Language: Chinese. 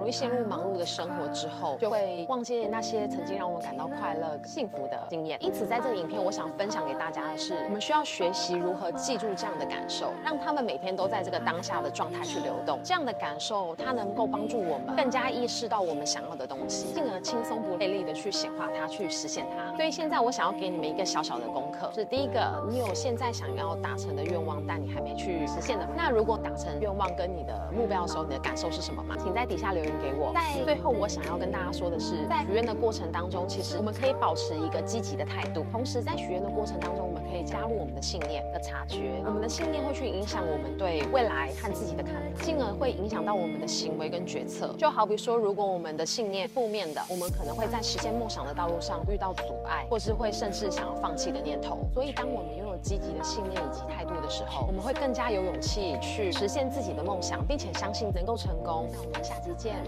容易陷入忙碌的生活之后，就会忘记那些曾经让我感到快乐、幸福的经验。因此，在这个影片，我想分享给大家的是，我们需要学习如何记住这样的感受，让他们每天都在这个当下的状态去流动。这样的感受，它能够帮助我们更加意识到我们想要的东西，进而轻松不费力的去显化它，去实现它。所以现在，我想要给你们一个小小的功课，是第一个，你有现在想要达成的愿望，但你还没去实现的。那如果达成愿望跟你的目标的时候，你的感受是什么吗？请在底下留言给我。在最后，我想要跟大家说的是，在许愿的过程当中，其实我们可以保持一个积极的态度。同时，在许愿的过程当中，我们可以加入我们的信念的察觉。我们的信念会去影响我们对未来和自己的看法，进而会影响到我们的行为跟决策。就好比说，如果我们的信念负面的，我们可能会在实现梦想的道路上遇到阻碍，或是会甚至想要放弃的念头。所以，当我们拥有积极的信念以及态度的时候，我们会更加有勇气去实现自己的梦想，并且相信能够成功。那我们下期见。